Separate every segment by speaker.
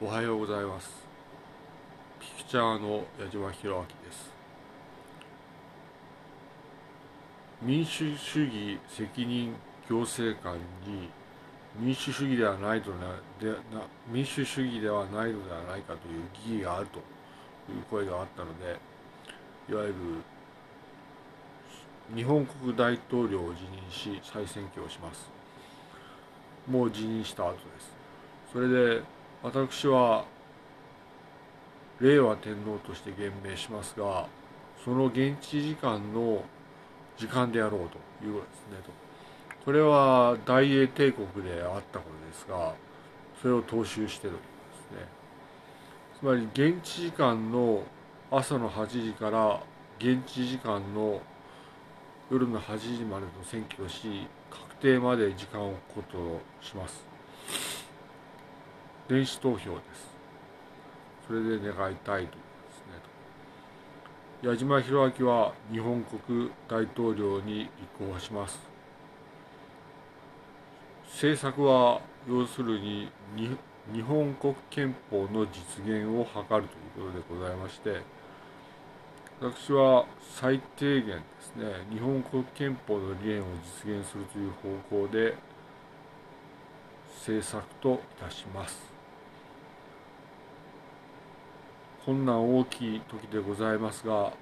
Speaker 1: おはようございます。ピクチャーの矢島弘明です。民主主義責任行政官に民主主義ではないとなでな民主主義ではないのではないかという疑義があるという声があったのでいわゆる日本国大統領を辞任し再選挙をします。もう辞任した後です。それで私は令和天皇として言明しますがその現地時間の時間であろうということですねと。これは大英帝国であったことですがそれを踏襲しているわけですね。つまり現地時間の朝の8時から現地時間の夜の8時までの選挙をし確定まで時間を置くことをします。電子投票です。それで願いたいというですね。矢島弘明は日本国大統領に立候補します。政策は要するに日本国憲法の実現を図るということでございまして私は最低限ですね日本国憲法の理念を実現するという方向で政策といたします。困難大きい時でございますが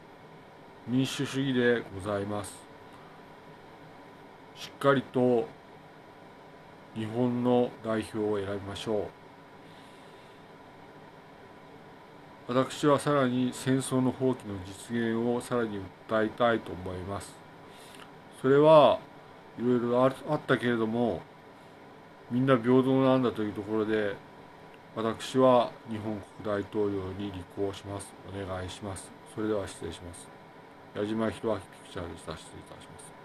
Speaker 1: 民主主義でございます。しっかりと日本の代表を選びましょう。私はさらに戦争の放棄の実現をさらに訴えたいと思います。それはいろいろあったけれどもみんな平等なんだというところで私は日本国大統領に立候補します。お願いします。それでは失礼します。矢島弘明ピクチャーでした。失礼いたします。